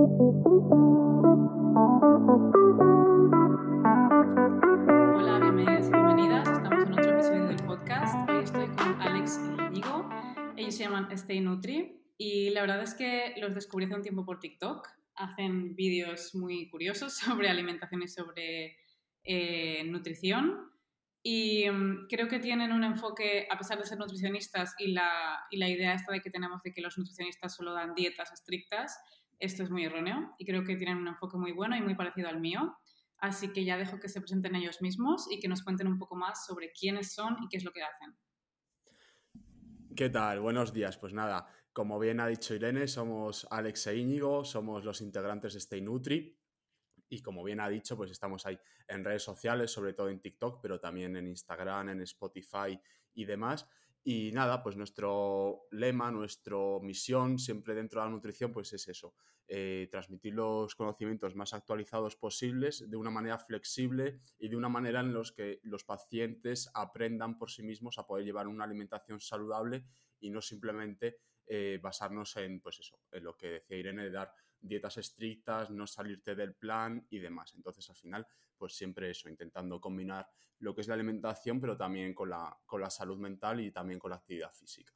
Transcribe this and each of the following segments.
Hola, bienvenidos bienvenidas. Estamos en otro episodio del podcast. Hoy estoy con Alex y Íñigo. Ellos se llaman Stay Nutri y la verdad es que los descubrí hace un tiempo por TikTok. Hacen vídeos muy curiosos sobre alimentación y sobre eh, nutrición. Y mm, creo que tienen un enfoque, a pesar de ser nutricionistas y la, y la idea esta de que tenemos de que los nutricionistas solo dan dietas estrictas, esto es muy erróneo y creo que tienen un enfoque muy bueno y muy parecido al mío. Así que ya dejo que se presenten ellos mismos y que nos cuenten un poco más sobre quiénes son y qué es lo que hacen. ¿Qué tal? Buenos días. Pues nada, como bien ha dicho Irene, somos Alex e Íñigo, somos los integrantes de Stay Nutri. Y como bien ha dicho, pues estamos ahí en redes sociales, sobre todo en TikTok, pero también en Instagram, en Spotify y demás. Y nada, pues nuestro lema, nuestra misión siempre dentro de la nutrición, pues es eso, eh, transmitir los conocimientos más actualizados posibles de una manera flexible y de una manera en los que los pacientes aprendan por sí mismos a poder llevar una alimentación saludable y no simplemente eh, basarnos en, pues eso, en lo que decía Irene, de dar dietas estrictas, no salirte del plan y demás. Entonces, al final, pues siempre eso, intentando combinar lo que es la alimentación, pero también con la, con la salud mental y también con la actividad física.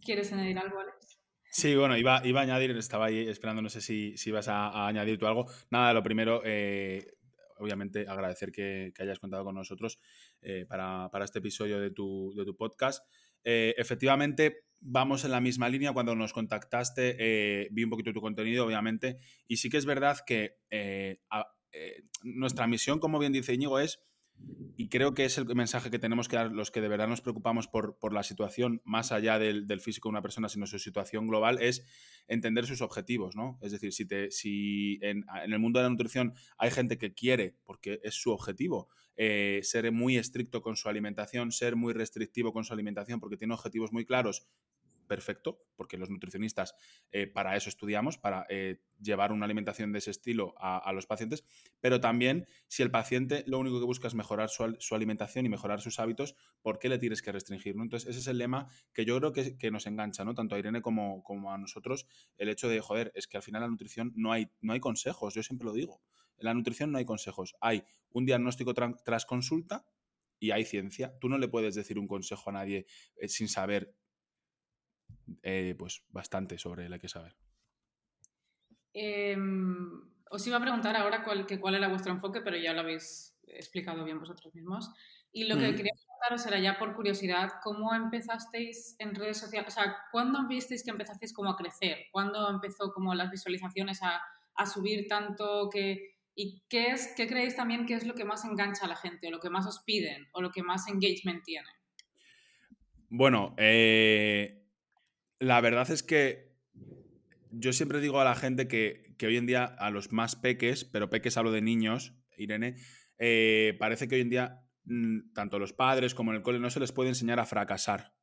¿Quieres añadir algo, Alex? Sí, bueno, iba, iba a añadir, estaba ahí esperando, no sé si, si vas a, añadir tú algo. Nada, lo primero, eh, obviamente agradecer que, hayas contado con nosotros eh, para, para, este episodio de tu, de tu podcast. Eh, efectivamente, vamos en la misma línea. Cuando nos contactaste, eh, vi un poquito tu contenido, obviamente, y sí que es verdad que eh, nuestra misión, como bien dice Íñigo, es y creo que es el mensaje que tenemos que dar los que de verdad nos preocupamos por, la situación más allá del, físico de una persona, sino su situación global, es entender sus objetivos, ¿no? Es decir, si, te, si en, el mundo de la nutrición hay gente que quiere, porque es su objetivo, eh, ser muy estricto con su alimentación, ser muy restrictivo con su alimentación, porque tiene objetivos muy claros perfecto, porque los nutricionistas eh, para eso estudiamos, para eh, llevar una alimentación de ese estilo a, los pacientes, pero también si el paciente lo único que busca es mejorar su, alimentación y mejorar sus hábitos, ¿por qué le tienes que restringir? Entonces, ese es el lema que yo creo que, nos engancha, ¿no? tanto a Irene como, como, a nosotros, el hecho de, joder, es que al final la nutrición no hay, no hay consejos, yo siempre lo digo. En la nutrición no hay consejos, hay un diagnóstico tras consulta y hay ciencia. Tú no le puedes decir un consejo a nadie eh, sin saber eh, pues bastante sobre la que saber. Em, os iba a preguntar ahora cuál, cuál era vuestro enfoque, pero ya lo habéis explicado bien vosotros mismos. Y lo que quería preguntaros era ya por curiosidad, ¿cómo empezasteis en redes sociales? O sea, ¿cuándo visteis que empezasteis como a crecer? ¿Cuándo empezó como las visualizaciones a, a subir tanto que... ¿Y qué, es, qué creéis también que es lo que más engancha a la gente o lo que más os piden o lo que más engagement tiene? Bueno, eh, la verdad es que yo siempre digo a la gente que, hoy en día a los más peques, pero peques hablo de niños, Irene, eh, parece que hoy en día mm, tanto los padres como en el cole no se les puede enseñar a fracasar.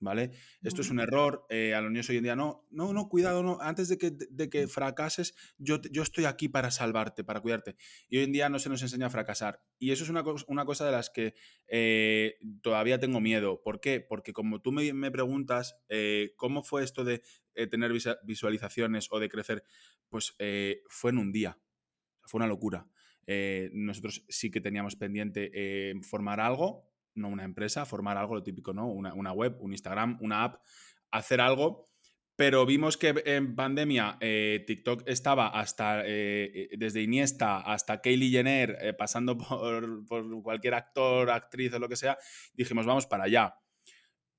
¿Vale? Esto es un error, eh, a los niños hoy en día, no, no, no, cuidado, no, antes de que, de que fracases, yo, yo estoy aquí para salvarte, para cuidarte. Y hoy en día no se nos enseña a fracasar. Y eso es una, una cosa de las que eh, todavía tengo miedo. ¿Por qué? Porque como tú me, me preguntas, eh, ¿cómo fue esto de tener visualizaciones o de crecer? Pues fue en un día, fue una locura. nosotros sí que teníamos pendiente formar algo, no una empresa, formar algo, lo típico, ¿no? Una, web, un Instagram, una app, hacer algo. Pero vimos que en pandemia eh, TikTok estaba hasta eh, eh, desde Iniesta hasta Kylie Jenner, pasando por, cualquier actor, actriz o lo que sea. Dijimos, vamos para allá.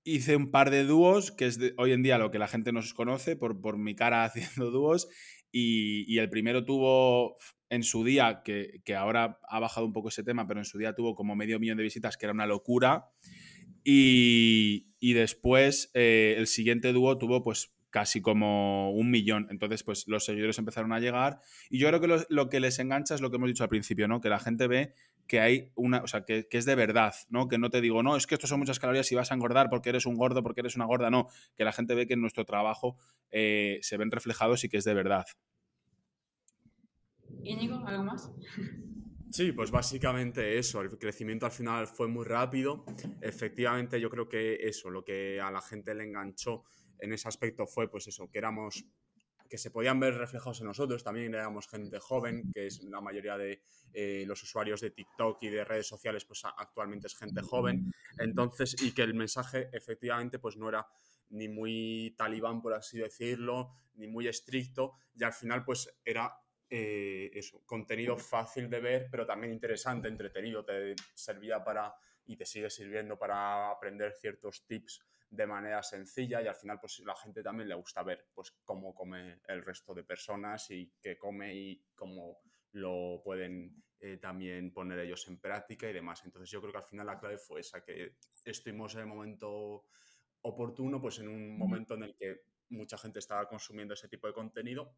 Hice un par de dúos, que es hoy en día lo que la gente nos conoce por, por mi cara haciendo dúos. Y, y, el primero tuvo en su día, que, ahora ha bajado un poco ese tema, pero en su día tuvo como medio millón de visitas, que era una locura. Y, después eh, el siguiente dúo tuvo pues casi como un millón. Entonces, pues los seguidores empezaron a llegar. Y yo creo que lo, que les engancha es lo que hemos dicho al principio, ¿no? Que la gente ve que hay una, o sea, que, es de verdad, ¿no? Que no te digo, no, es que esto son muchas calorías y vas a engordar porque eres un gordo, porque eres una gorda, no. Que la gente ve que en nuestro trabajo eh, se ven reflejados y que es de verdad. Íñigo, ¿algo más? Sí, pues básicamente eso, el crecimiento al final fue muy rápido. Efectivamente, yo creo que eso, lo que a la gente le enganchó en ese aspecto fue pues eso, que éramos que se podían ver reflejados en nosotros, también éramos gente joven, que es la mayoría de eh, los usuarios de TikTok y de redes sociales, pues actualmente es gente joven, entonces, y que el mensaje efectivamente pues no era ni muy talibán, por así decirlo, ni muy estricto, y al final pues era eh, eso, contenido fácil de ver, pero también interesante, entretenido, te servía para y te sigue sirviendo para aprender ciertos tips de manera sencilla y al final pues la gente también le gusta ver pues cómo come el resto de personas y qué come y cómo lo pueden eh, también poner ellos en práctica y demás. Entonces yo creo que al final la clave fue esa, que estuvimos en el momento oportuno, pues en un momento en el que mucha gente estaba consumiendo ese tipo de contenido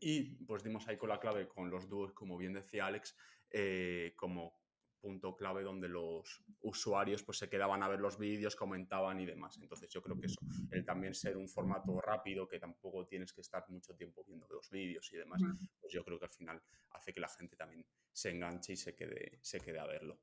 y pues dimos ahí con la clave con los dúos, como bien decía Alex, eh, como punto clave donde los usuarios pues se quedaban a ver los vídeos, comentaban y demás. Entonces yo creo que eso, el también ser un formato rápido, que tampoco tienes que estar mucho tiempo viendo los vídeos y demás, pues yo creo que al final hace que la gente también se enganche y se quede, se quede a verlo.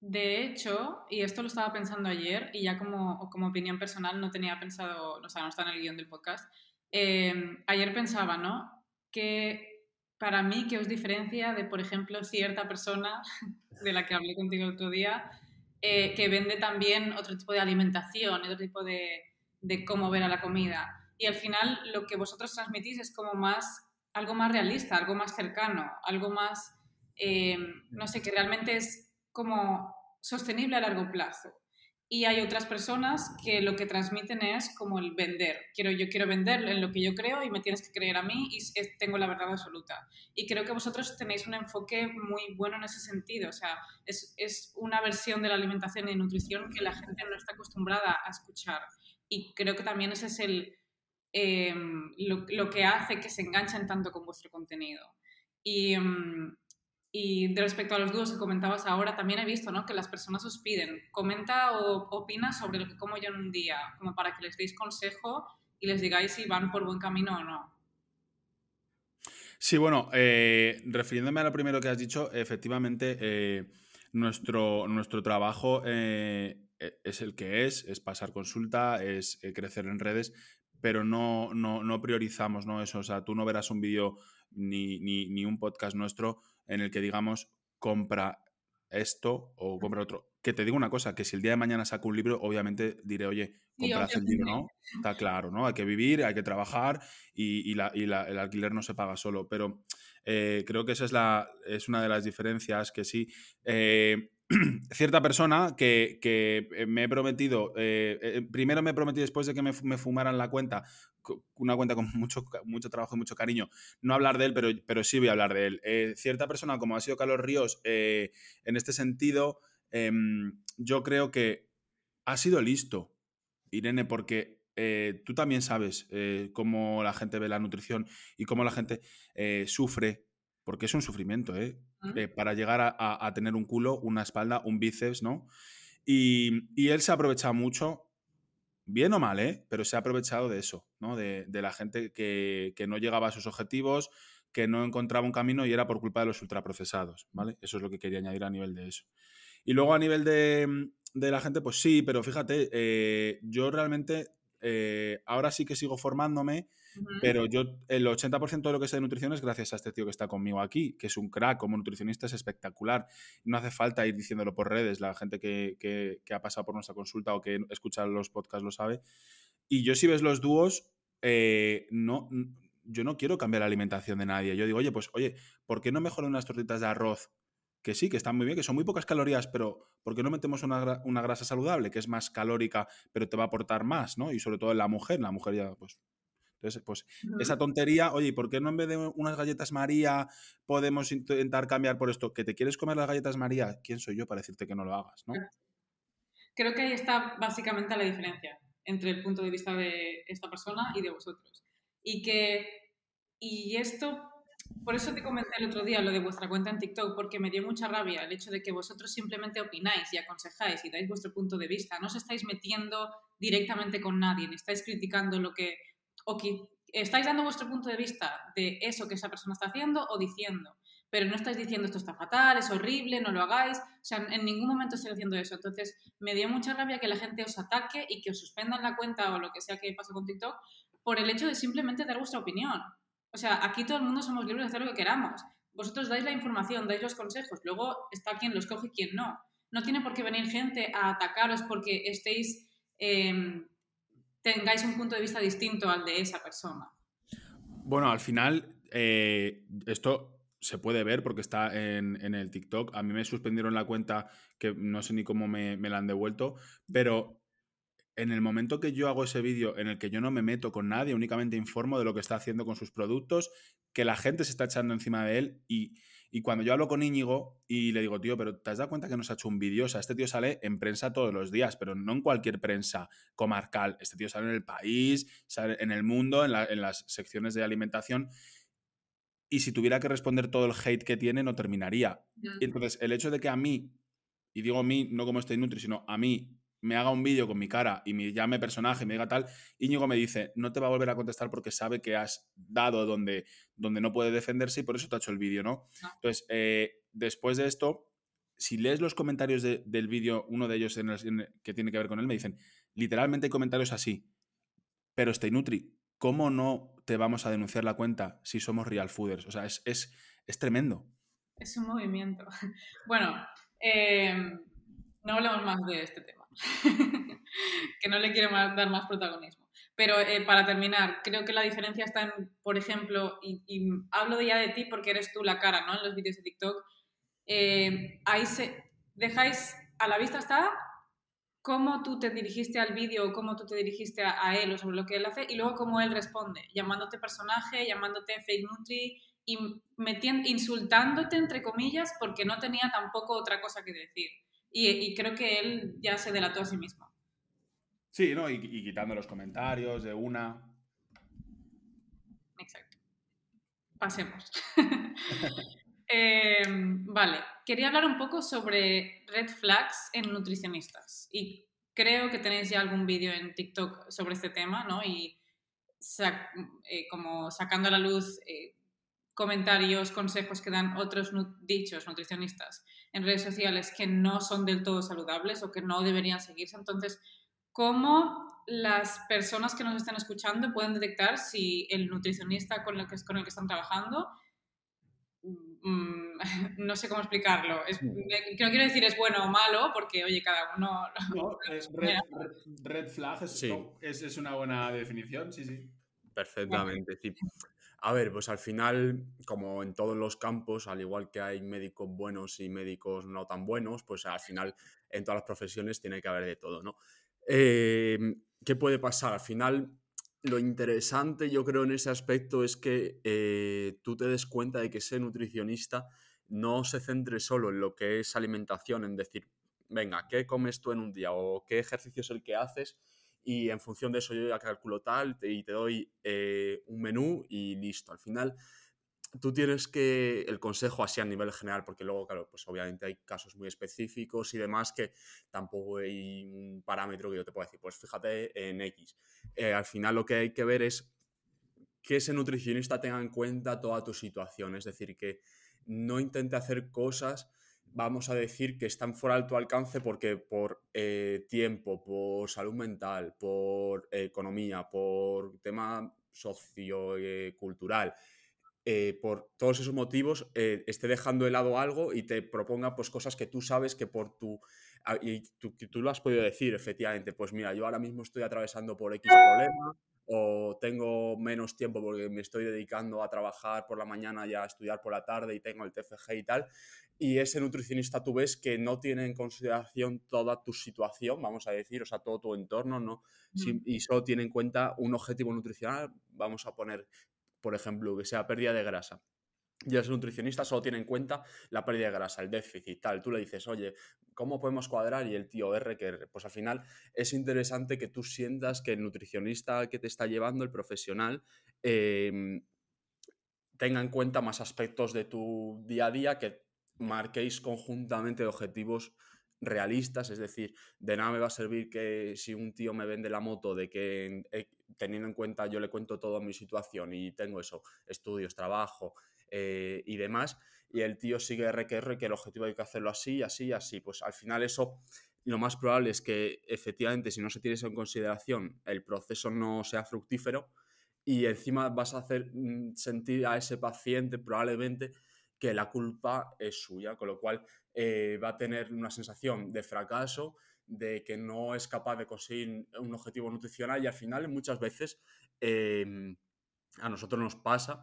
De hecho, y esto lo estaba pensando ayer, y ya como, como opinión personal no tenía pensado, o sea, no está en el guion del podcast, eh, ayer pensaba, ¿no? Que para mí, ¿qué os diferencia de, por ejemplo, cierta persona de la que hablé contigo el otro día, eh, que vende también otro tipo de alimentación, otro tipo de, de, cómo ver a la comida? Y al final lo que vosotros transmitís es como más, algo más realista, algo más cercano, algo más, eh, no sé, que realmente es como sostenible a largo plazo y hay otras personas que lo que transmiten es como el vender. Quiero, yo quiero vender en lo que yo creo y me tienes que creer a mí y tengo la verdad absoluta. Y creo que vosotros tenéis un enfoque muy bueno en ese sentido. O sea, es, es una versión de la alimentación y nutrición que la gente no está acostumbrada a escuchar. Y creo que también ese es el, em, lo, lo, que hace que se enganchen tanto con vuestro contenido. Y, y respecto a los dúos que comentabas ahora, también he visto ¿no? que las personas os piden, comenta o opina sobre lo que como yo en un día, como para que les deis consejo y les digáis si van por buen camino o no. Sí, bueno, eh, refiriéndome a lo primero que has dicho, efectivamente, eh, nuestro, nuestro trabajo eh, e, es el que es, es pasar consulta, es crecer en redes, pero no, no, no priorizamos ¿no? eso. O sea, tú no verás un vídeo ni, ni un podcast nuestro en el que digamos, compra esto o compra otro. Que te digo una cosa, que si el día de mañana saco un libro, obviamente diré, oye, compras el libro, ¿no? Está claro, ¿no? Hay que vivir, hay que trabajar y, el alquiler no se paga solo. Pero eh, creo que esa es, la, es una de las diferencias que sí. Eh, cierta persona que, eh, me he prometido, primero me he prometido después de que me, me, fumaran la cuenta, una cuenta con mucho, mucho trabajo y mucho cariño, no hablar de él, pero, pero sí voy a hablar de él. cierta persona como ha sido Carlos Ríos, en este sentido, em, yo creo que ha sido listo, Irene, porque tú también sabes cómo la gente ve la nutrición y cómo la gente sufre porque es un sufrimiento, ¿eh? eh para llegar a, tener un culo, una espalda, un bíceps, ¿no? Y, él se ha aprovechado mucho, bien o mal, ¿eh? Pero se ha aprovechado de eso, ¿no? De, la gente que, no llegaba a sus objetivos, que no encontraba un camino y era por culpa de los ultraprocesados, ¿vale? Eso es lo que quería añadir a nivel de eso. Y luego a nivel de, la gente, pues sí, pero fíjate, eh, yo realmente eh, ahora sí que sigo formándome pero yo, el 80% de lo que sé de nutrición es gracias a este tío que está conmigo aquí, que es un crack, como nutricionista es espectacular. No hace falta ir diciéndolo por redes, la gente que, que, ha pasado por nuestra consulta o que escucha los podcasts lo sabe. Y yo si ves los dúos, eh, no, yo no quiero cambiar la alimentación de nadie. Yo digo, oye, pues oye, ¿por qué no mejor unas tortitas de arroz? Que sí, que están muy bien, que son muy pocas calorías, pero ¿por qué no metemos una, una grasa saludable que es más calórica, pero te va a aportar más, ¿no? Y sobre todo en la mujer, la mujer ya, pues entonces, pues esa tontería, oye, ¿por qué no en vez de unas galletas María podemos intentar cambiar por esto? ¿Que te quieres comer las galletas María? ¿Quién soy yo para decirte que no lo hagas? ¿no? Creo que ahí está básicamente la diferencia entre el punto de vista de esta persona y de vosotros. Y que, y esto, por eso te comenté el otro día lo de vuestra cuenta en TikTok, porque me dio mucha rabia el hecho de que vosotros simplemente opináis y aconsejáis y dais vuestro punto de vista. No os estáis metiendo directamente con nadie, ni estáis criticando lo que o que estáis dando vuestro punto de vista de eso que esa persona está haciendo o diciendo, pero no estáis diciendo esto está fatal, es horrible, no lo hagáis. O sea, en ningún momento estoy haciendo eso. Entonces, me dio mucha rabia que la gente os ataque y que os suspendan la cuenta o lo que sea que pase con TikTok por el hecho de simplemente dar vuestra opinión. O sea, aquí todo el mundo somos libres de hacer lo que queramos. Vosotros dais la información, dais los consejos, luego está quien los coge y quien no. No tiene por qué venir gente a atacaros porque estéis, em, tengáis un punto de vista distinto al de esa persona. Bueno, al final, eh, esto se puede ver porque está en, el TikTok. A mí me suspendieron la cuenta que no sé ni cómo me, la han devuelto, pero en el momento que yo hago ese vídeo en el que yo no me meto con nadie, únicamente informo de lo que está haciendo con sus productos, que la gente se está echando encima de él y, cuando yo hablo con Íñigo y le digo, tío, pero ¿te has dado cuenta que nos ha hecho un vídeo? O sea, este tío sale en prensa todos los días, pero no en cualquier prensa comarcal. Este tío sale en el país, sale en el mundo, en, en las secciones de alimentación y si tuviera que responder todo el hate que tiene, no terminaría. entonces, el hecho de que a mí, y digo a mí, no como este Nutri, sino a mí, me haga un vídeo con mi cara y me llame personaje, me diga tal, Íñigo me dice, no te va a volver a contestar porque sabe que has dado donde, donde no puede defenderse y por eso te ha hecho el vídeo, ¿no? Entonces, eh, después de esto, si lees los comentarios del vídeo, uno de ellos que tiene que ver con él, me dicen, literalmente hay comentarios así, pero este Nutri, ¿cómo no te vamos a denunciar la cuenta si somos real fooders? O sea, es, es, tremendo. Es un movimiento. Bueno, em, no hablemos más de este tema, que no le quiero dar más protagonismo. Pero eh, para terminar, creo que la diferencia está en, por ejemplo, y, hablo ya de ti porque eres tú la cara, ¿no? En los vídeos de TikTok, eh, ahí se, dejáis, a la vista está cómo tú te dirigiste al vídeo, cómo tú te dirigiste a, él o sobre lo que él hace y luego cómo él responde, llamándote personaje, llamándote fake nutri y metiendo, insultándote entre comillas porque no tenía tampoco otra cosa que decir. Y, creo que él ya se delató a sí mismo. Sí, ¿no? Y, y quitando los comentarios de una. Exacto. Pasemos. Em, vale, quería hablar un poco sobre red flags en nutricionistas y creo que tenéis ya algún vídeo en TikTok sobre este tema, ¿no? Y eh, como sacando a la luz eh, comentarios, consejos que dan otros dichos nutricionistas en redes sociales que no son del todo saludables o que no deberían seguirse. Entonces, ¿cómo las personas que nos están escuchando pueden detectar si el nutricionista con el que, con el que están trabajando Mm, no sé cómo explicarlo. Mm. no quiero decir es bueno o malo, porque oye, cada uno... red, flag es, una buena definición, sí, sí. Perfectamente, sí. A ver, pues al final, como en todos los campos, al igual que hay médicos buenos y médicos no tan buenos, pues al final en todas las profesiones tiene que haber de todo, ¿no? Eh, ¿Qué puede pasar? Al final lo interesante yo creo en ese aspecto es que eh, tú te des cuenta de que ese nutricionista no se centre solo en lo que es alimentación, en decir, venga, ¿qué comes tú en un día? o qué ejercicio es el que haces y en función de eso yo ya calculo tal y te doy eh, un menú y listo. Al final tú tienes que, el consejo así a nivel general, porque luego, claro, pues obviamente hay casos muy específicos y demás que tampoco hay un parámetro que yo te pueda decir, pues fíjate en X. Eh, al final lo que hay que ver es que ese nutricionista tenga en cuenta toda tu situación, es decir, que no intente hacer cosas, vamos a decir, que están fuera de tu alcance porque por eh, tiempo, por salud mental, por economía, por tema sociocultural, eh, por todos esos motivos eh, esté dejando de lado algo y te proponga pues cosas que tú sabes que por tu ah, y tú, tú, lo has podido decir efectivamente pues mira yo ahora mismo estoy atravesando por X problema o tengo menos tiempo porque me estoy dedicando a trabajar por la mañana y a estudiar por la tarde y tengo el TFG y tal y ese nutricionista tú ves que no tiene en consideración toda tu situación, vamos a decir, o sea, todo tu entorno, ¿no? y solo tiene en cuenta un objetivo nutricional, vamos a poner por ejemplo, que sea pérdida de grasa, y el nutricionista solo tiene en cuenta la pérdida de grasa, el déficit, tal. Tú le dices, oye, ¿cómo podemos cuadrar? Y el tío R que. Pues al final es interesante que tú sientas que el nutricionista que te está llevando, el profesional, em, tenga en cuenta más aspectos de tu día a día, que marquéis conjuntamente objetivos realistas, es decir, de nada me va a servir que si un tío me vende la moto de que eh, teniendo en cuenta yo le cuento toda mi situación y tengo eso, estudios, trabajo eh, y demás, y el tío sigue RQR que el objetivo hay que hacerlo así, así, así, pues al final eso lo más probable es que efectivamente si no se tiene eso en consideración el proceso no sea fructífero y encima vas a hacer mm, sentir a ese paciente probablemente que la culpa es suya, con lo cual eh, va a tener una sensación de fracaso, de que no es capaz de conseguir un objetivo nutricional y al final muchas veces em, a nosotros nos pasa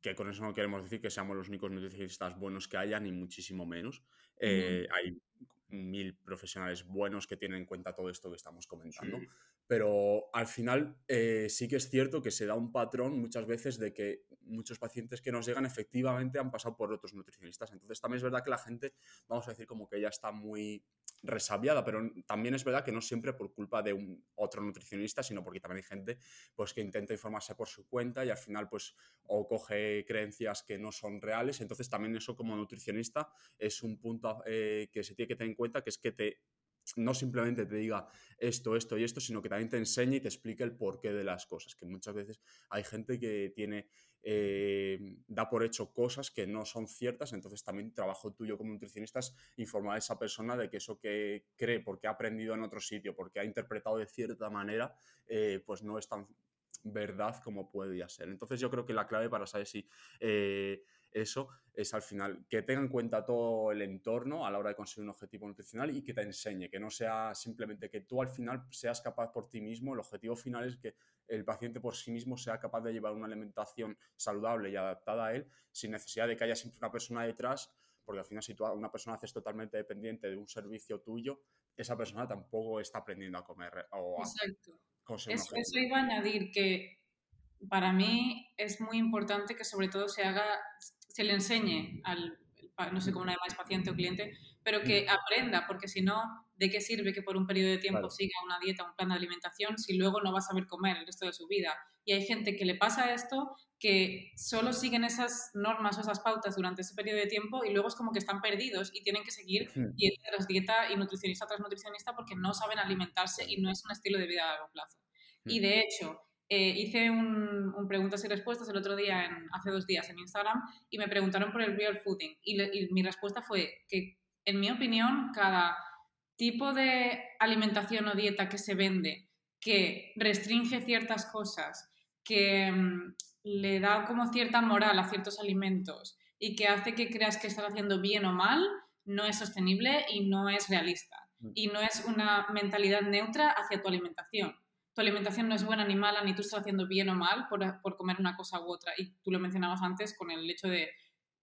que con eso no queremos decir que seamos los únicos nutricionistas buenos que haya, ni muchísimo menos. Eh, hay mil profesionales buenos que tienen en cuenta todo esto que estamos comentando. Pero al final eh, sí que es cierto que se da un patrón muchas veces de que muchos pacientes que nos llegan efectivamente han pasado por otros nutricionistas. Entonces también es verdad que la gente, vamos a decir, como que ya está muy resabiada, pero también es verdad que no siempre por culpa de un otro nutricionista, sino porque también hay gente pues, que intenta informarse por su cuenta y al final pues o coge creencias que no son reales. Entonces también eso como nutricionista es un punto eh, que se tiene que tener en cuenta, que es que te no simplemente te diga esto, esto y esto, sino que también te enseñe y te explique el porqué de las cosas, que muchas veces hay gente que tiene eh, da por hecho cosas que no son ciertas, entonces también trabajo tuyo como nutricionista es informar a esa persona de que eso que cree porque ha aprendido en otro sitio, porque ha interpretado de cierta manera, eh, pues no es tan verdad como podría ser. Entonces yo creo que la clave para saber si eh, eso es al final que tenga en cuenta todo el entorno a la hora de conseguir un objetivo nutricional y que te enseñe, que no sea simplemente que tú al final seas capaz por ti mismo, el objetivo final es que el paciente por sí mismo sea capaz de llevar una alimentación saludable y adaptada a él sin necesidad de que haya siempre una persona detrás, porque al final si tú una persona haces totalmente dependiente de un servicio tuyo, esa persona tampoco está aprendiendo a comer o a Exacto. Eso, eso iba a añadir que para mí es muy importante que sobre todo se haga, se le enseñe al, no sé cómo le llamáis, paciente o cliente, pero que mm. aprenda, porque si no, ¿de qué sirve que por un periodo de tiempo siga una dieta, un plan de alimentación, si luego no va a saber comer el resto de su vida? Y hay gente que le pasa esto, que solo siguen esas normas o esas pautas durante ese periodo de tiempo y luego es como que están perdidos y tienen que seguir dieta tras dieta y nutricionista tras nutricionista porque no saben alimentarse y no es un estilo de vida a largo plazo. Y de hecho, eh, hice un, preguntas y respuestas el otro día, en, hace dos días, en Instagram, y me preguntaron por el real fooding. Y, mi respuesta fue que, en mi opinión, cada tipo de alimentación o dieta que se vende que restringe ciertas cosas, que mm, le da como cierta moral a ciertos alimentos y que hace que creas que estás haciendo bien o mal, no es sostenible y no es realista. Mm. Y no es una mentalidad neutra hacia tu alimentación tu alimentación no es buena ni mala, ni tú estás haciendo bien o mal por, por comer una cosa u otra. Y tú lo mencionabas antes con el hecho de,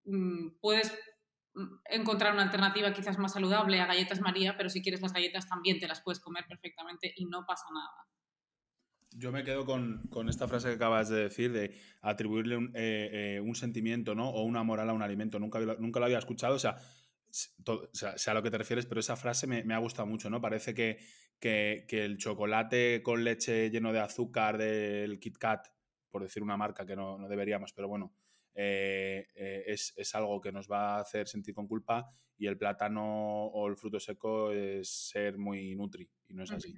mm, puedes mm, encontrar una alternativa quizás más saludable a galletas María, pero si quieres las galletas también te las puedes comer perfectamente y no pasa nada. Yo me quedo con, con esta frase que acabas de decir, de atribuirle un, eh, eh, un, sentimiento ¿no? o una moral a un alimento. Nunca, nunca lo había escuchado, o sea, o sea, a lo que te refieres, pero esa frase me, me ha gustado mucho, ¿no? Parece que, que, el chocolate con leche lleno de azúcar del Kit Kat, por decir una marca que no, deberíamos, pero bueno, eh, eh, es, algo que nos va a hacer sentir con culpa y el plátano o el fruto seco es ser muy nutri y no es así.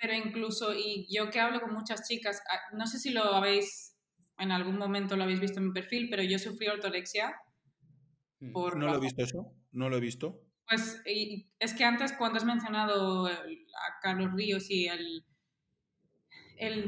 pero, incluso, y yo que hablo con muchas chicas, ah, no sé si lo habéis, en algún momento lo habéis visto en mi perfil, pero yo sufrí ortorexia. Mm, por no lo he visto eso, no lo he visto. Pues es que antes cuando has mencionado a Carlos Ríos y el,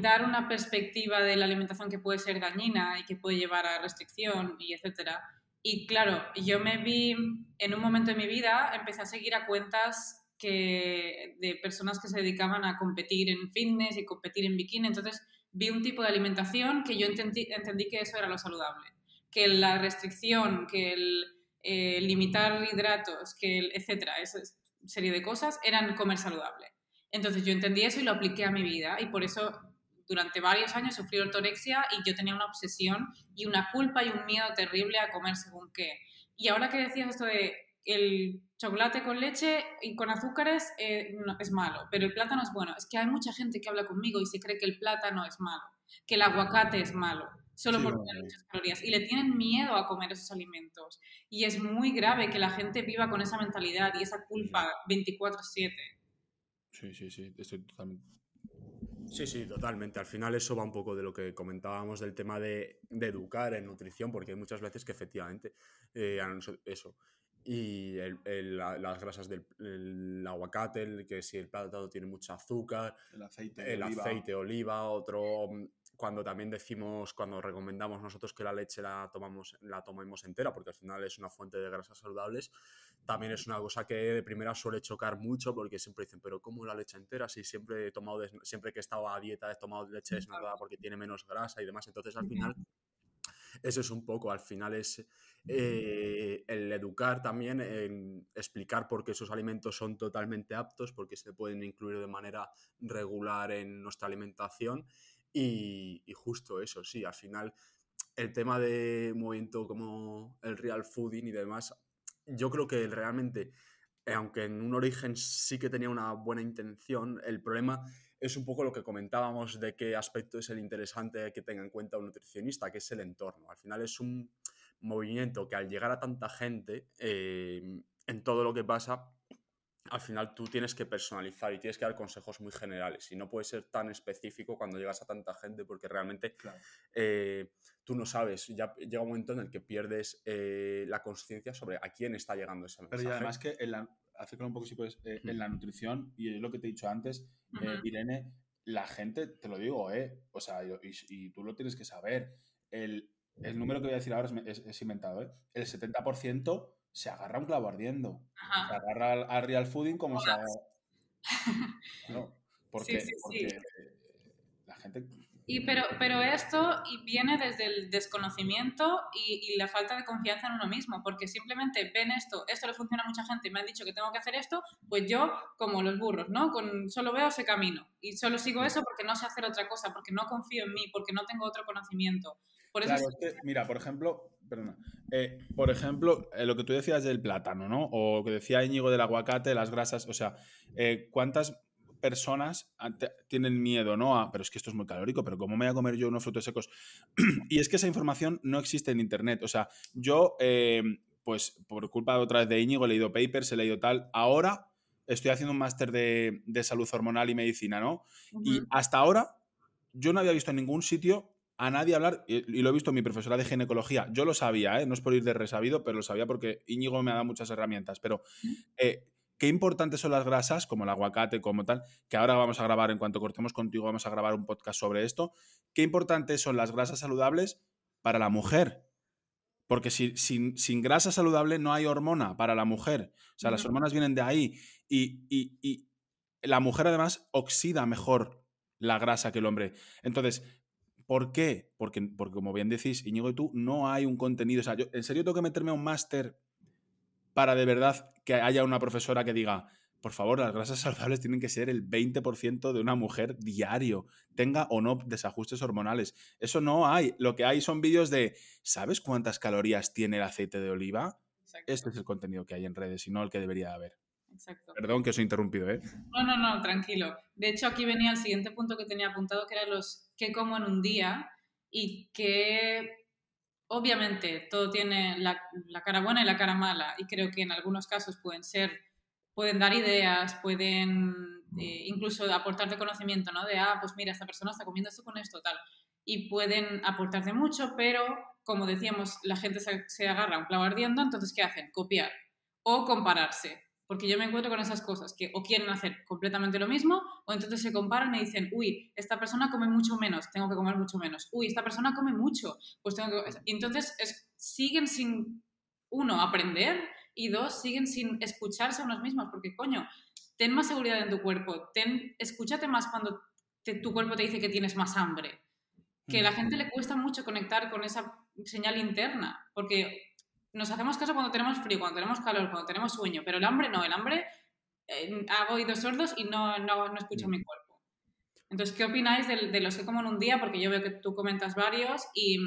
dar una perspectiva de la alimentación que puede ser dañina y que puede llevar a restricción y etcétera. Y claro, yo me vi en un momento de mi vida, empecé a seguir a cuentas que, de personas que se dedicaban a competir en fitness y competir en bikini. Entonces vi un tipo de alimentación que yo entendí, entendí que eso era lo saludable. Que la restricción, que el eh, limitar hidratos, que etcétera, esa serie de cosas, eran comer saludable. Entonces yo entendí eso y lo apliqué a mi vida y por eso durante varios años sufrí ortorexia y yo tenía una obsesión y una culpa y un miedo terrible a comer según qué. Y ahora que decías esto de el chocolate con leche y con azúcares eh, es malo, pero el plátano es bueno. Es que hay mucha gente que habla conmigo y se cree que el plátano es malo, que el aguacate es malo solo por tener muchas calorías. Y le tienen miedo a comer esos alimentos. Y es muy grave que la gente viva con esa mentalidad y esa culpa 24/7. Sí, sí, sí, estoy totalmente... Sí, sí, totalmente. Al final eso va un poco de lo que comentábamos del tema de, educar en nutrición, porque hay muchas veces que efectivamente eh, eso, y las grasas del aguacate, que si el plátano tiene mucho azúcar, el aceite, el oliva. aceite oliva, otro mm, cuando también decimos, cuando recomendamos nosotros que la leche la tomamos, la tomemos entera, porque al final es una fuente de grasas saludables, también es una cosa que de primera suele chocar mucho porque siempre dicen, pero ¿cómo la leche entera? Si siempre he tomado, siempre que he estado a dieta he tomado leche desnatada porque tiene menos grasa y demás. Entonces al final eso es un poco, al final es eh, el educar también, explicar por qué esos alimentos son totalmente aptos, porque se pueden incluir de manera regular en nuestra alimentación y, justo eso, sí, al final el tema de movimiento como el real fooding y demás, yo creo que realmente, aunque en un origen sí que tenía una buena intención, el problema es un poco lo que comentábamos de qué aspecto es el interesante que tenga en cuenta un nutricionista, que es el entorno. Al final es un movimiento que al llegar a tanta gente, eh, en todo lo que pasa, al final tú tienes que personalizar y tienes que dar consejos muy generales y no puedes ser tan específico cuando llegas a tanta gente porque realmente eh, tú no sabes, ya llega un momento en el que pierdes eh, la conciencia sobre a quién está llegando ese mensaje. Pero además que en la, un poco si puedes, en la nutrición y es lo que te he dicho antes, Irene, la gente, te lo digo, ¿eh? O sea, y, tú lo tienes que saber. El, número que voy a decir ahora es, inventado, ¿eh? El 70% se agarra un clavo ardiendo. Se agarra al, real fooding como se agarra. No, porque, la gente y pero, pero esto viene desde el desconocimiento y, la falta de confianza en uno mismo, porque simplemente ven esto, esto le funciona a mucha gente y me han dicho que tengo que hacer esto, pues yo, como los burros, ¿no? Con, solo veo ese camino y solo sigo eso porque no sé hacer otra cosa, porque no confío en mí, porque no tengo otro conocimiento. Por eso mira, por ejemplo, perdona, eh, por ejemplo, eh, lo que tú decías del plátano, ¿no? O que decía Íñigo del aguacate, las grasas, o sea, eh, ¿cuántas personas tienen miedo, ¿no? pero es que esto es muy calórico, pero ¿cómo me voy a comer yo unos frutos secos? y es que esa información no existe en Internet. O sea, yo, eh, pues por culpa de otra vez de Íñigo, he leído papers, he leído tal. Ahora estoy haciendo un máster de, salud hormonal y medicina, ¿no? Y hasta ahora yo no había visto en ningún sitio a nadie hablar, y, lo he visto en mi profesora de ginecología, yo lo sabía, ¿eh? no es por ir de resabido, pero lo sabía porque Íñigo me ha dado muchas herramientas, pero qué importantes son las grasas, como el aguacate, como tal, que ahora vamos a grabar, en cuanto cortemos contigo, vamos a grabar un podcast sobre esto. Qué importantes son las grasas saludables para la mujer. Porque si, sin, sin, grasa saludable no hay hormona para la mujer. O sea, las hormonas vienen de ahí. Y, la mujer además oxida mejor la grasa que el hombre. Entonces, ¿por qué? Porque, porque como bien decís, Íñigo y tú, no hay un contenido. O sea, yo en serio tengo que meterme a un máster para de verdad que haya una profesora que diga, por favor, las grasas saludables tienen que ser el 20% de una mujer diario, tenga o no desajustes hormonales. Eso no hay. Lo que hay son vídeos de, ¿sabes cuántas calorías tiene el aceite de oliva? Este es el contenido que hay en redes y no el que debería haber. Exacto. Perdón que os he interrumpido, ¿eh? No, no, no, tranquilo. De hecho, aquí venía el siguiente punto que tenía apuntado, que era los qué como en un día y qué obviamente todo tiene la, cara buena y la cara mala y creo que en algunos casos pueden ser, pueden dar ideas, pueden eh, incluso aportarte conocimiento, ¿no? De, ah, pues mira, esta persona está comiendo esto con esto, tal. Y pueden aportarte mucho, pero como decíamos, la gente se, se agarra un clavo ardiendo, entonces ¿qué hacen? Copiar o compararse. Porque yo me encuentro con esas cosas que o quieren hacer completamente lo mismo o entonces se comparan y dicen, uy, esta persona come mucho menos, tengo que comer mucho menos. Uy, esta persona come mucho, pues tengo que... Y entonces siguen sin, uno, aprender y dos, siguen sin escucharse a unos mismos. Porque, coño, ten más seguridad en tu cuerpo, ten, escúchate más cuando tu cuerpo te dice que tienes más hambre. Que a la gente le cuesta mucho conectar con esa señal interna, porque nos hacemos caso cuando tenemos frío, cuando tenemos calor, cuando tenemos sueño, pero el hambre no, el hambre eh, hago oídos sordos y no, no, no escucho mm. mi cuerpo. Entonces, ¿qué opináis de, los que como en un día? Porque yo veo que tú comentas varios y,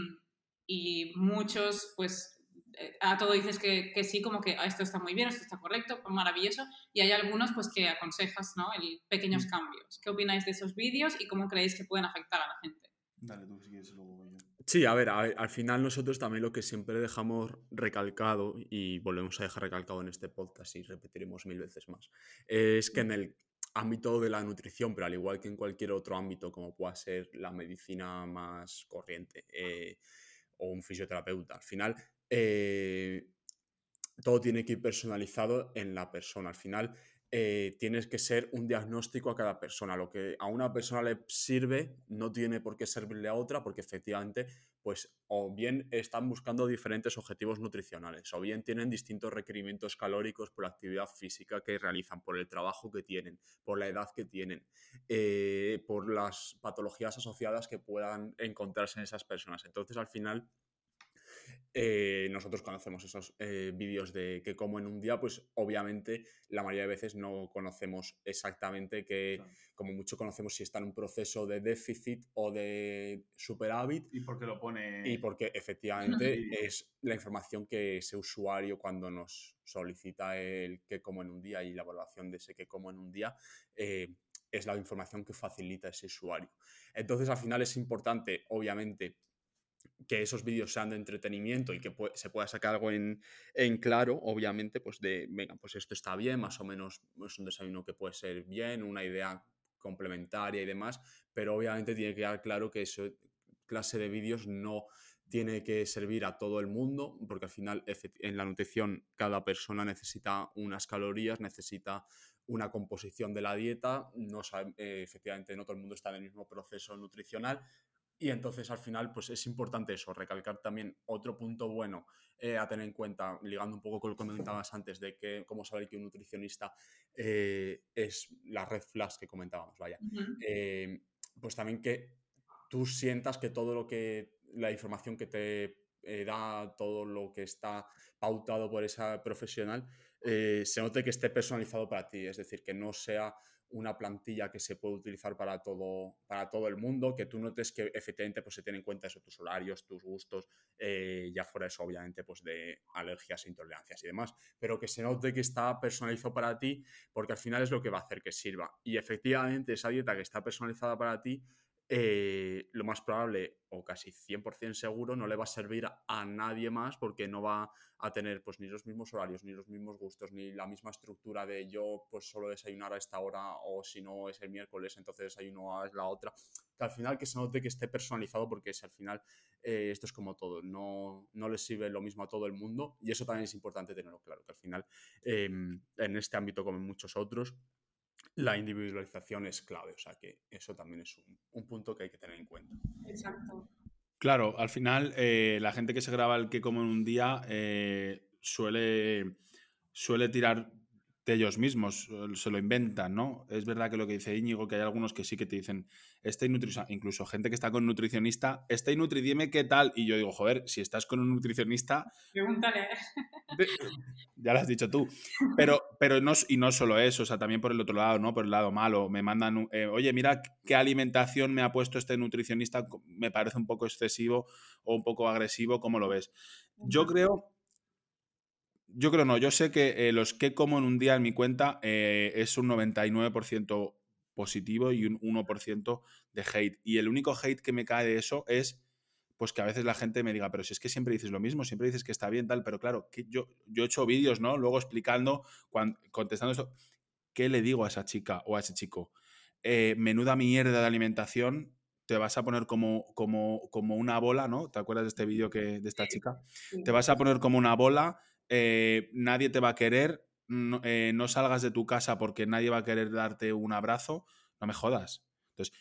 y muchos, pues, eh, a todo dices que, que, sí, como que ah, esto está muy bien, esto está correcto, maravilloso, y hay algunos, pues, que aconsejas, ¿no? El pequeños mm. cambios. ¿Qué opináis de esos vídeos y cómo creéis que pueden afectar a la gente? Dale, tú si quieres, luego yo. Sí, a ver, al final nosotros también lo que siempre dejamos recalcado, y volvemos a dejar recalcado en este podcast y repetiremos mil veces más, es que en el ámbito de la nutrición, pero al igual que en cualquier otro ámbito como pueda ser la medicina más corriente eh, o un fisioterapeuta, al final eh, todo tiene que ir personalizado en la persona. Al final eh, tienes que ser un diagnóstico a cada persona. Lo que a una persona le sirve no tiene por qué servirle a otra porque efectivamente, pues o bien están buscando diferentes objetivos nutricionales o bien tienen distintos requerimientos calóricos por la actividad física que realizan, por el trabajo que tienen, por la edad que tienen, eh, por las patologías asociadas que puedan encontrarse en esas personas. Entonces, al final eh, nosotros conocemos esos eh, vídeos de que como en un día, pues obviamente la mayoría de veces no conocemos exactamente que, como mucho conocemos si está en un proceso de déficit o de superávit. Y porque lo pone. Y porque efectivamente es la información que ese usuario cuando nos solicita el que como en un día y la evaluación de ese que como en un día, eh, es la información que facilita ese usuario. Entonces al final es importante, obviamente, que esos vídeos sean de entretenimiento y que se pueda sacar algo en, claro, obviamente, pues de, venga, pues esto está bien, más o menos es un desayuno que puede ser bien, una idea complementaria y demás, pero obviamente tiene que quedar claro que esa clase de vídeos no tiene que servir a todo el mundo, porque al final en la nutrición cada persona necesita unas calorías, necesita una composición de la dieta, no eh, efectivamente no todo el mundo está en el mismo proceso nutricional, y entonces al final, pues es importante eso, recalcar también otro punto bueno eh, a tener en cuenta, ligando un poco con lo que comentabas antes, de que cómo saber que un nutricionista eh, es la red flash que comentábamos, vaya. Eh, pues también que tú sientas que todo lo que, la información que te da, todo lo que está pautado por esa profesional, se note que esté personalizado para ti, es decir, que no sea una plantilla que se puede utilizar para todo, para todo el mundo, que tú notes que efectivamente pues, se tienen en cuenta eso, tus horarios, tus gustos, eh, ya fuera eso obviamente pues, de alergias, intolerancias y demás, pero que se note que está personalizado para ti porque al final es lo que va a hacer que sirva. Y efectivamente esa dieta que está personalizada para ti eh, lo más probable, o casi 100% seguro, no le va a servir a, nadie más porque no va a tener pues ni los mismos horarios, ni los mismos gustos, ni la misma estructura de yo pues solo desayunar a esta hora o si no es el miércoles, entonces desayuno a la otra. Que al final que se note que esté personalizado porque si al final eh, esto es como todo, no, no le sirve lo mismo a todo el mundo y eso también es importante tenerlo claro, que al final em, en este ámbito como en muchos otros, la individualización es clave. O sea que eso también es un, punto que hay que tener en cuenta. Exacto. Claro, al final eh, la gente que se graba el que como en un día eh, suele, suele tirar de ellos mismos, se lo inventan, ¿no? Es verdad que lo que dice Íñigo, que hay algunos que sí que te dicen, este nutricionista, incluso gente que está con un nutricionista, este Nutri, dime qué tal. Y yo digo, joder, si estás con un nutricionista. Pregúntale. Ya lo has dicho tú. Pero, pero no, y no solo eso, o sea, también por el otro lado, ¿no? Por el lado malo. Me mandan, eh, oye, mira qué alimentación me ha puesto este nutricionista, me parece un poco excesivo o un poco agresivo, ¿cómo lo ves? Yo creo yo creo no, yo sé que eh, los que como en un día en mi cuenta eh, es un 99% positivo y un 1% de hate. Y el único hate que me cae de eso es pues que a veces la gente me diga, pero si es que siempre dices lo mismo, siempre dices que está bien, tal, pero claro, que yo, yo he hecho vídeos, ¿no? Luego explicando, contestando esto, ¿qué le digo a esa chica o a ese chico? Eh, menuda mierda de alimentación, te vas a poner como, como, como una bola, ¿no? ¿Te acuerdas de este vídeo que, de esta chica? Te vas a poner como una bola eh, nadie te va a querer, eh, no, salgas de tu casa porque nadie va a querer darte un abrazo, no me jodas. Entonces,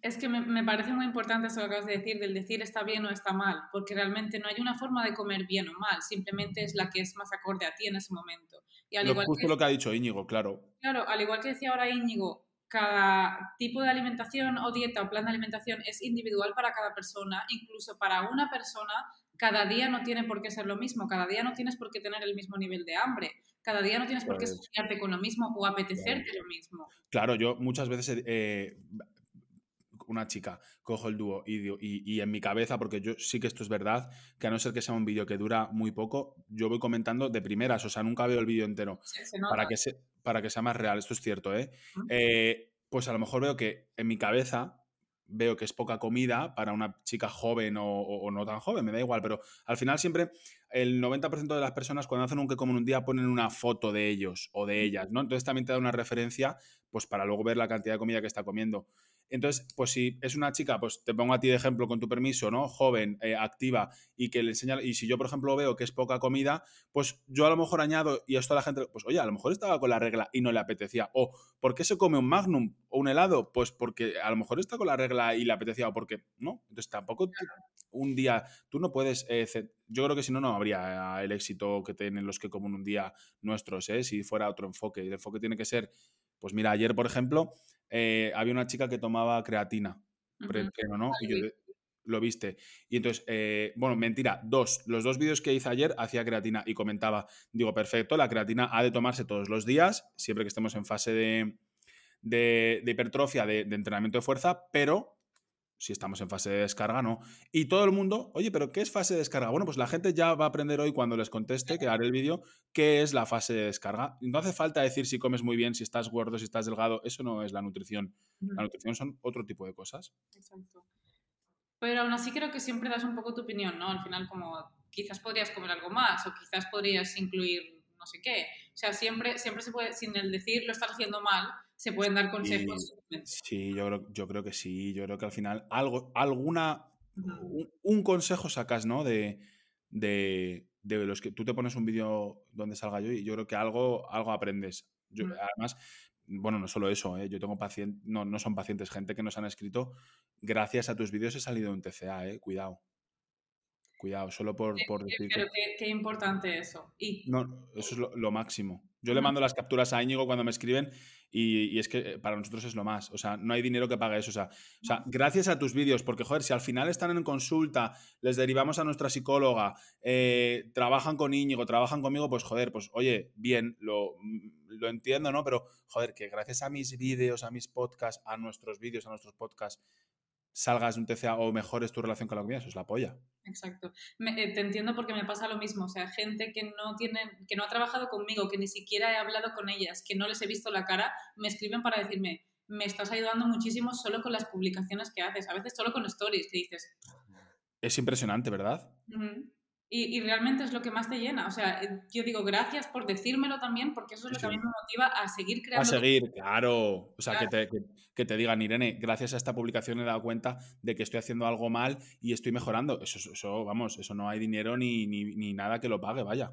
es que me, parece muy importante eso que acabas de decir, del decir está bien o está mal, porque realmente no hay una forma de comer bien o mal, simplemente es la que es más acorde a ti en ese momento. Y al lo, igual justo lo que ha dicho Íñigo, claro. Claro, al igual que decía ahora Íñigo, cada tipo de alimentación o dieta o plan de alimentación es individual para cada persona, incluso para una persona cada día no tiene por qué ser lo mismo, cada día no tienes por qué tener el mismo nivel de hambre, cada día no tienes por qué pues con lo mismo o apetecerte lo mismo. Claro, yo muchas veces, eh, una chica, cojo el dúo y, y, en mi cabeza, porque yo sí que esto es verdad, que a no ser que sea un vídeo que dura muy poco, yo voy comentando de primeras, o sea, nunca veo el vídeo entero, para, que para que sea más real, esto es cierto, ¿eh? ¿eh? Pues a lo mejor veo que en mi cabeza veo que es poca comida para una chica joven o, no tan joven, me da igual, pero al final siempre el 90% de las personas cuando hacen un que un día ponen una foto de ellos o de ellas, ¿no? Entonces también te da una referencia pues para luego ver la cantidad de comida que está comiendo. Entonces, pues si es una chica, pues te pongo a ti de ejemplo con tu permiso, ¿no? Joven, eh, activa y que le enseña, y si yo, por ejemplo, veo que es poca comida, pues yo a lo mejor añado, y esto a la gente, pues oye, a lo mejor estaba con la regla y no le apetecía. O, ¿por qué se come un magnum o un helado? Pues porque a lo mejor está con la regla y le apetecía, o porque, ¿no? Entonces tampoco un día, tú no puedes, eh, yo creo que si no, no habría el éxito que tienen los que comen un día nuestros, ¿eh? Si fuera otro enfoque. Y el enfoque tiene que ser, pues mira, ayer, por ejemplo, eh, había una chica que tomaba creatina, ¿no? Y yo, lo viste. Y entonces, eh, bueno, mentira, dos. Los dos vídeos que hice ayer hacía creatina y comentaba, digo, perfecto, la creatina ha de tomarse todos los días, siempre que estemos en fase de, de, hipertrofia, de, entrenamiento de fuerza, pero si estamos en fase de descarga, no. Y todo el mundo, oye, pero ¿qué es fase de descarga? Bueno, pues la gente ya va a aprender hoy cuando les conteste, que haré el vídeo, qué es la fase de descarga. No hace falta decir si comes muy bien, si estás gordo, si estás delgado, eso no es la nutrición. La nutrición son otro tipo de cosas. Exacto. Pero aún así creo que siempre das un poco tu opinión, ¿no? Al final como quizás podrías comer algo más o quizás podrías incluir no sé qué. O sea, siempre, siempre se puede, sin el decir lo estás haciendo mal, se pueden dar consejos. Sí, yo creo, yo creo que sí. Yo creo que al final algo, alguna, un, consejo sacas, ¿no? De, de, de, los que tú te pones un vídeo donde salga yo y yo creo que algo, algo aprendes. Yo, Además, bueno, no solo eso, ¿eh? yo tengo pacientes, no, no son pacientes, gente que nos han escrito, gracias a tus vídeos he salido un TCA, ¿eh? cuidado. Cuidado, solo por, por decir. Pero qué, importante eso. Y... No, eso es lo, máximo. Yo le mando las capturas a Íñigo cuando me escriben y, es que eh, para nosotros es lo más. O sea, no hay dinero que pague eso. O sea, o sea, gracias a tus vídeos, porque joder, si al final están en consulta, les derivamos a nuestra psicóloga, eh, trabajan con Íñigo, trabajan conmigo, pues joder, pues oye, bien, lo, lo entiendo, ¿no? Pero joder, que gracias a mis vídeos, a mis podcasts, a nuestros vídeos, a nuestros podcasts, salgas de un TCA o mejores tu relación con la comida, eso es la polla. Exacto. Eh, te entiendo porque me pasa lo mismo. O sea, gente que no, tiene, que no ha trabajado conmigo, que ni siquiera he hablado con ellas, que no les he visto la cara, me escriben para decirme, me estás ayudando muchísimo solo con las publicaciones que haces, a veces solo con stories, que dices... Es impresionante, ¿verdad? Y, realmente es lo que más te llena. O sea, eh, yo digo gracias por decírmelo también, porque eso es lo que a mí me motiva a seguir creando. A seguir, claro. O sea, Que, te, que, te, digan, Irene, gracias a esta publicación he dado cuenta de que estoy haciendo algo mal y estoy mejorando. Eso, eso vamos, eso no hay dinero ni, ni, nada que lo pague, vaya.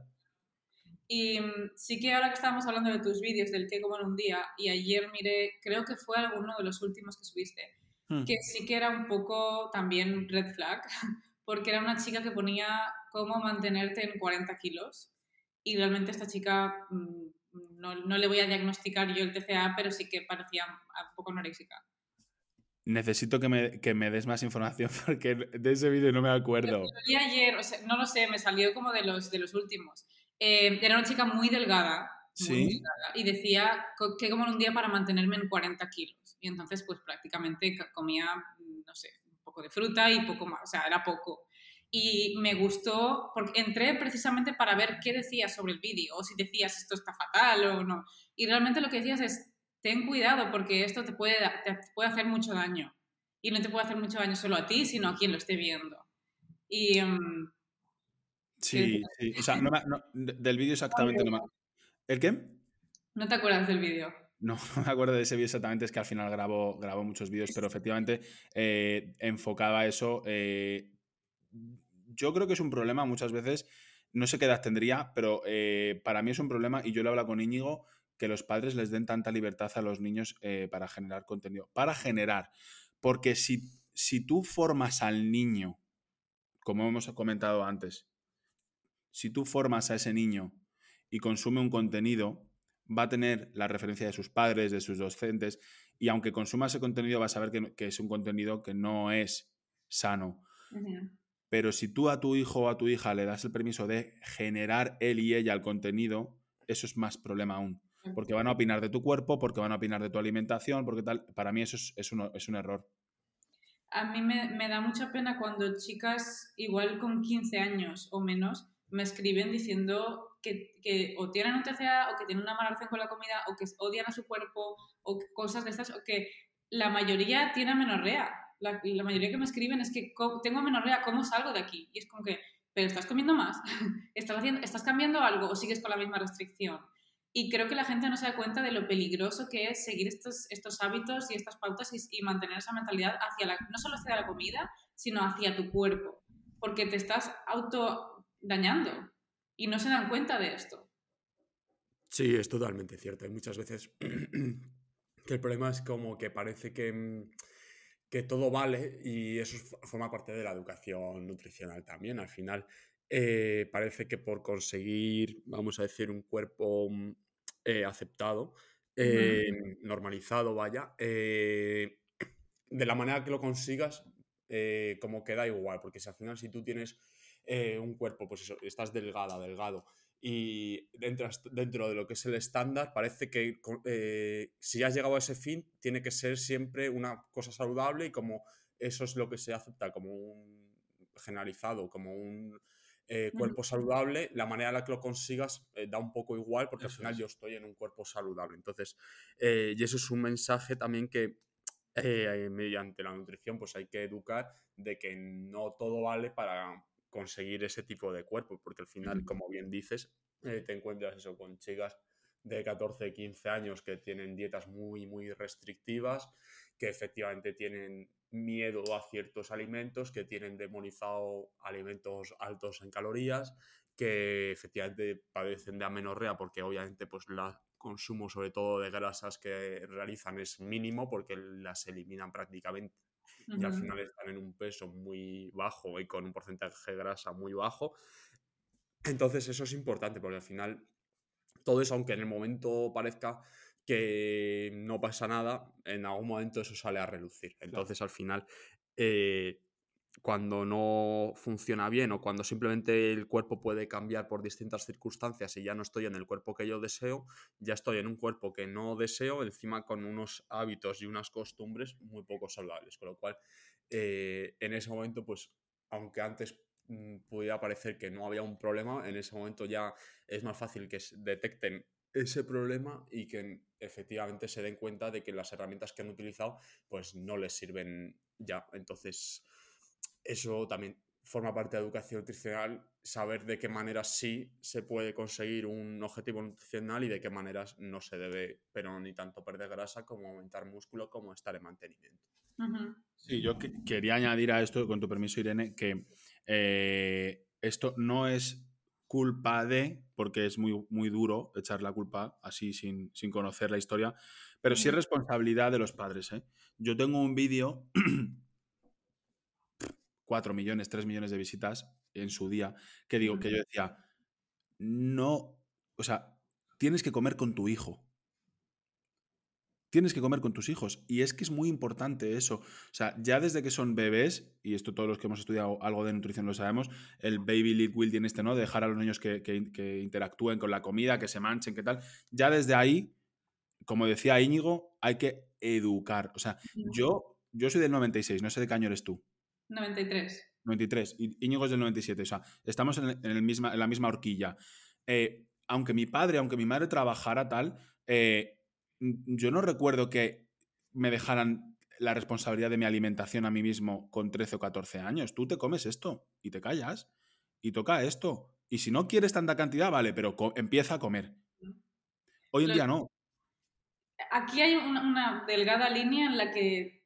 Y mm, sí que ahora que estábamos hablando de tus vídeos del que como en un día, y ayer miré, creo que fue alguno de los últimos que subiste, hmm. que sí que era un poco también red flag, porque era una chica que ponía cómo mantenerte en 40 kilos y realmente esta chica mm, no, no, le voy a diagnosticar yo el TCA, pero sí que parecía un poco anoréxica. Necesito que me, que me des más información porque de ese vídeo no me acuerdo. Y ayer, no lo sé, me salió como de los, de los últimos. Eh, era una chica muy delgada, ¿Sí? y decía que como en un día para mantenerme en 40 kilos. Y entonces, pues prácticamente comía, no sé, poco de fruta y poco más, o sea, era poco. Y me gustó, porque entré precisamente para ver qué decías sobre el vídeo, o si decías esto está fatal o no. Y realmente lo que decías es, ten cuidado porque esto te puede, te puede hacer mucho daño. Y no te puede hacer mucho daño solo a ti, sino a quien lo esté viendo. Y... Mm, sí, sí, o sea, no del vídeo exactamente no me... ¿El qué? ¿No te acuerdas del vídeo? No, me acuerdo de ese vídeo exactamente, es que al final grabo, grabo muchos vídeos, pero efectivamente eh, enfocaba eso. Eh, yo creo que es un problema muchas veces, no sé qué edad tendría, pero eh, para mí es un problema, y yo lo hablo con Íñigo, que los padres les den tanta libertad a los niños para generar contenido. Para generar, porque si, si tú formas al niño, como hemos comentado antes, si tú formas a ese niño y consume un contenido, va a tener la referencia de sus padres, de sus docentes, y aunque consuma ese contenido va a saber que, es un contenido que no es sano. Pero si tú a tu hijo o a tu hija le das el permiso de generar él y ella el contenido, eso es más problema aún. Porque van a opinar de tu cuerpo, porque van a opinar de tu alimentación, porque tal. Para mí eso es, es, un error. A mí me, me, da mucha pena cuando chicas, igual con 15 años o menos, me escriben diciendo que, o tienen un TCA o que tienen una mala relación con la comida o que odian a su cuerpo o cosas de estas o que la mayoría tiene menorrea La, la mayoría que me escriben es que tengo amenorrea, ¿cómo salgo de aquí? Y es como que, pero estás comiendo más, estás, haciendo, estás cambiando algo o sigues con la misma restricción. Y creo que la gente no se da cuenta de lo peligroso que es seguir estos, estos hábitos y estas pautas y, y mantener esa mentalidad hacia la, no solo hacia la comida, sino hacia tu cuerpo. Porque te estás auto dañando y no se dan cuenta de esto. Sí, es totalmente cierto. Hay muchas veces que el problema es como que parece que, mm, que todo vale y eso forma parte de la educación nutricional también. Al final, eh, parece que por conseguir, vamos a decir, un cuerpo mm, eh, aceptado, eh, normalizado, vaya, de la manera que lo consigas, como que da igual, porque si al final si tú tienes un cuerpo, pues eso, estás delgada, delgado, y entras dentro de lo que es el estándar, parece que eh, si has llegado a ese fin, tiene que ser siempre una cosa saludable y como eso es lo que se acepta como un generalizado, como un eh, cuerpo saludable, la manera en la que lo consigas eh, da un poco igual porque Eso al final es. yo estoy en un cuerpo saludable. Entonces, eh, y eso es un mensaje también que eh, mediante la nutrición pues hay que educar de que no todo vale para conseguir ese tipo de cuerpo, porque al final, como bien dices, eh, te encuentras eso con chicas de 14, 15 años que tienen dietas muy, muy restrictivas, que efectivamente tienen miedo a ciertos alimentos, que tienen demonizado alimentos altos en calorías, que efectivamente padecen de amenorrea porque obviamente pues el consumo sobre todo de grasas que realizan es mínimo porque las eliminan prácticamente y al Ujú. final están en un peso muy bajo y con un porcentaje de grasa muy bajo. Entonces eso es importante porque al final todo eso, aunque en el momento parezca que no pasa nada, en algún momento eso sale a relucir. Entonces al final, eh, cuando no funciona bien o cuando simplemente el cuerpo puede cambiar por distintas circunstancias y ya no estoy en el cuerpo que yo deseo, ya estoy en un cuerpo que no deseo, encima con unos hábitos y unas costumbres muy poco saludables. Con lo cual, eh, en ese momento, pues, aunque antes mm, pudiera parecer que no había un problema, en ese momento ya es más fácil que detecten ese problema y que efectivamente se den cuenta de que las herramientas que han utilizado pues no les sirven ya. Entonces, eso también forma parte de educación nutricional, saber de qué maneras sí se puede conseguir un objetivo nutricional y de qué maneras no se debe, pero ni tanto perder grasa como aumentar músculo como estar en mantenimiento. Sí, yo que- quería añadir a esto, con tu permiso, Irene, que eh, esto no es culpa de, porque es muy, muy duro echar la culpa así sin, sin conocer la historia, pero sí es responsabilidad de los padres. ¿eh? Yo tengo un vídeo, 4 millones, 3 millones de visitas en su día, que digo, que yo decía, no, o sea, tienes que comer con tu hijo. Tienes que comer con tus hijos. Y es que es muy importante eso. O sea, ya desde que son bebés, y esto todos los que hemos estudiado algo de nutrición lo sabemos, el baby lead will tiene este, ¿no? De dejar a los niños que, que- que interactúen con la comida, que se manchen, que tal. Ya desde ahí, como decía Íñigo, hay que educar. O sea, yo, yo soy del 96, no sé de qué año eres tú. 93. 93 y Íñigo es del 97, o sea, estamos en, el- en el misma, en la misma horquilla. Eh, aunque mi padre, aunque mi madre trabajara tal, eh, n- yo no recuerdo que me dejaran la responsabilidad de mi alimentación a mí mismo con 13 o 14 años. Tú te comes esto y te callas y toca esto. Y si no quieres tanta cantidad, vale, pero empieza a comer. Hoy en Lo- día no. Aquí hay una, una delgada línea en la que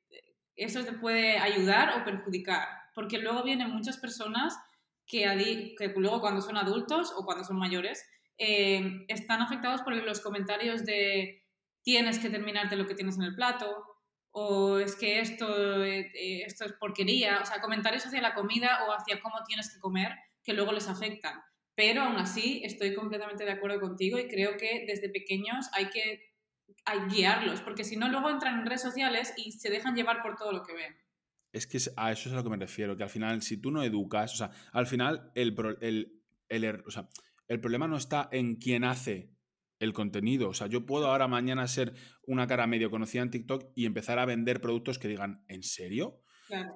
eso te puede ayudar o perjudicar, porque luego vienen muchas personas que, que luego cuando son adultos o cuando son mayores eh, están afectados por los comentarios de tienes que terminarte lo que tienes en el plato o es que esto, eh, eh, esto es porquería, o sea, comentarios hacia la comida o hacia cómo tienes que comer que luego les afectan. Pero aún así estoy completamente de acuerdo contigo y creo que desde pequeños hay que hay guiarlos, porque si no luego entran en redes sociales y se dejan llevar por todo lo que ven. Es que a eso es a lo que me refiero, que al final, si tú no educas, o sea, al final el, el, el er- o sea, el problema no está en quién hace el contenido. O sea, yo puedo ahora mañana ser una cara medio conocida en TikTok y empezar a vender productos que digan, ¿en serio? Claro.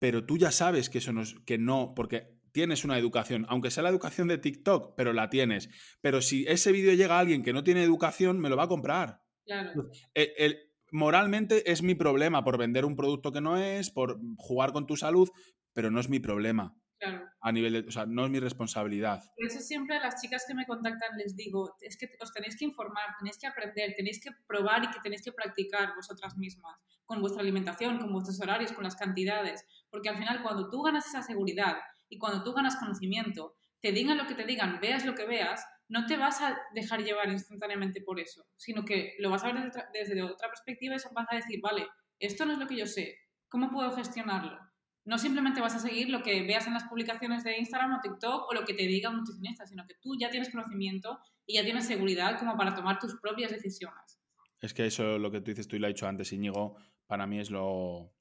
Pero tú ya sabes que eso no es, que no, porque tienes una educación, aunque sea la educación de TikTok, pero la tienes. Pero si ese vídeo llega a alguien que no tiene educación, me lo va a comprar. Claro. El- el- moralmente es mi problema por vender un producto que no es, por jugar con tu salud, pero no es mi problema. Claro. A nivel de, o sea, no es mi responsabilidad. Por eso siempre a las chicas que me contactan les digo, es que os tenéis que informar, tenéis que aprender, tenéis que probar y que tenéis que practicar vosotras mismas, con vuestra alimentación, con vuestros horarios, con las cantidades, porque al final cuando tú ganas esa seguridad y cuando tú ganas conocimiento, te digan lo que te digan, veas lo que veas, no te vas a dejar llevar instantáneamente por eso, sino que lo vas a ver desde otra, perspectiva y vas a decir, vale, esto no es lo que yo sé, ¿cómo puedo gestionarlo? No simplemente vas a seguir lo que veas en las publicaciones de Instagram o TikTok o lo que te diga un nutricionista, sino que tú ya tienes conocimiento y ya tienes seguridad como para tomar tus propias decisiones. Es que eso, lo que tú dices, tú y lo has dicho antes, Íñigo, para mí es lo,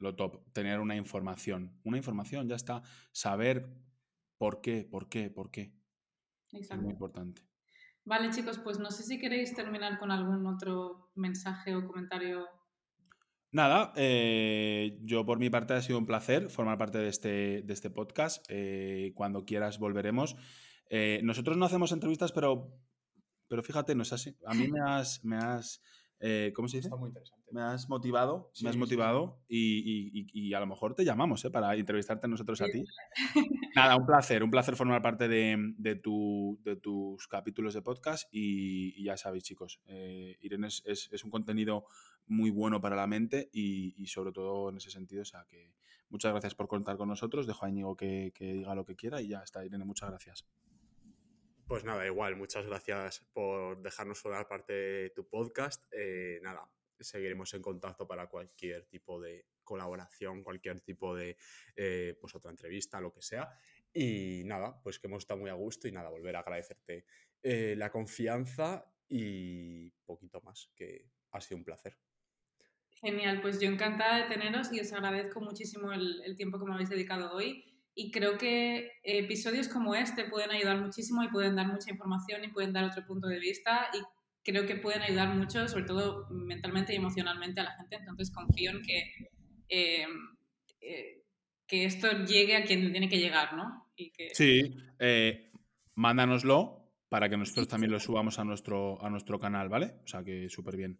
lo top, tener una información. Una información, ya está. Saber por qué, por qué, por qué. Es muy importante. Vale, chicos, pues no sé si queréis terminar con algún otro mensaje o comentario Nada, eh, yo por mi parte ha sido un placer formar parte de este, de este podcast. Eh, cuando quieras volveremos. Eh, nosotros no hacemos entrevistas, pero, pero fíjate, no es así. A mí me has, me has ¿cómo se dice? Está muy interesante. Me has motivado, me has motivado Y, a lo mejor te llamamos para entrevistarte nosotros a ti. Nada, un placer, un placer formar parte de, tu, de tus capítulos de podcast y, ya sabéis, chicos, Irene es, es un contenido muy bueno para la mente y, sobre todo en ese sentido. O sea que muchas gracias por contar con nosotros. Dejo a Íñigo que, diga lo que quiera y ya está, Irene, muchas gracias. Pues nada, igual, muchas gracias por dejarnos formar parte de tu podcast. Eh, nada, seguiremos en contacto para cualquier tipo de colaboración, cualquier tipo de eh, pues otra entrevista, lo que sea. Y nada, pues que hemos estado muy a gusto y nada, volver a agradecerte eh, la confianza y poquito más, que ha sido un placer. Genial, pues yo encantada de teneros y os agradezco muchísimo el, tiempo que me habéis dedicado hoy. Y creo que episodios como este pueden ayudar muchísimo y pueden dar mucha información y pueden dar otro punto de vista y creo que pueden ayudar mucho, sobre todo mentalmente y emocionalmente a la gente. Entonces confío en que, eh, eh, que esto llegue a quien tiene que llegar, ¿no? Y que... Sí, eh, mándanoslo para que nosotros también lo subamos a nuestro, a nuestro canal, ¿vale? O sea que súper bien.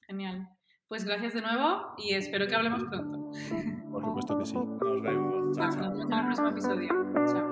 Genial. Pues gracias de nuevo y espero que hablemos pronto. Por supuesto que sí. Nos vemos. Chao. Nos vemos en el próximo episodio. Chao.